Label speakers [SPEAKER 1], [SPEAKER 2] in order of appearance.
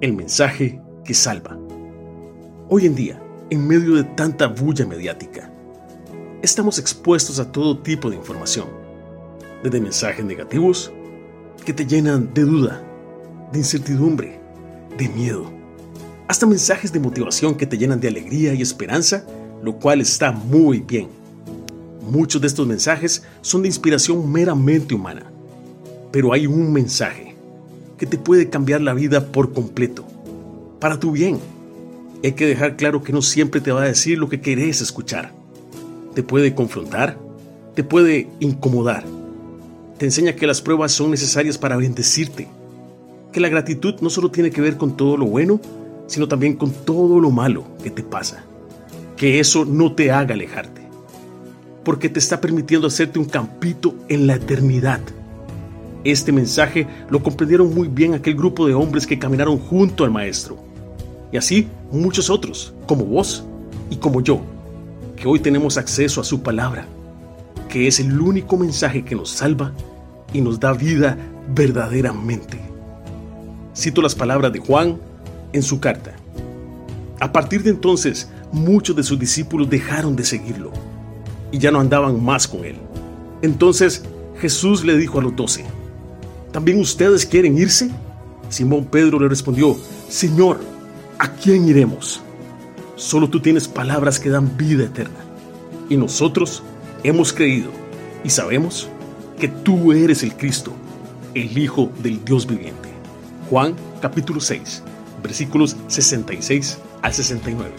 [SPEAKER 1] El mensaje que salva. Hoy en día, en medio de tanta bulla mediática, estamos expuestos a todo tipo de información, desde mensajes negativos que te llenan de duda, de incertidumbre, de miedo, hasta mensajes de motivación que te llenan de alegría y esperanza, lo cual está muy bien. Muchos de estos mensajes son de inspiración meramente humana, pero hay un mensaje que te puede cambiar la vida por completo, para tu bien. Hay que dejar claro que no siempre te va a decir lo que querés escuchar. Te puede confrontar, te puede incomodar. Te enseña que las pruebas son necesarias para bendecirte, que la gratitud no solo tiene que ver con todo lo bueno, sino también con todo lo malo que te pasa. Que eso no te haga alejarte, porque te está permitiendo hacerte un campito en la eternidad este mensaje lo comprendieron muy bien aquel grupo de hombres que caminaron junto al Maestro. Y así muchos otros, como vos y como yo, que hoy tenemos acceso a su palabra, que es el único mensaje que nos salva y nos da vida verdaderamente. Cito las palabras de Juan en su carta. A partir de entonces, muchos de sus discípulos dejaron de seguirlo y ya no andaban más con él. Entonces Jesús le dijo a los doce, ¿También ustedes quieren irse? Simón Pedro le respondió, Señor, ¿a quién iremos? Solo tú tienes palabras que dan vida eterna. Y nosotros hemos creído y sabemos que tú eres el Cristo, el Hijo del Dios viviente. Juan capítulo 6, versículos 66 al 69.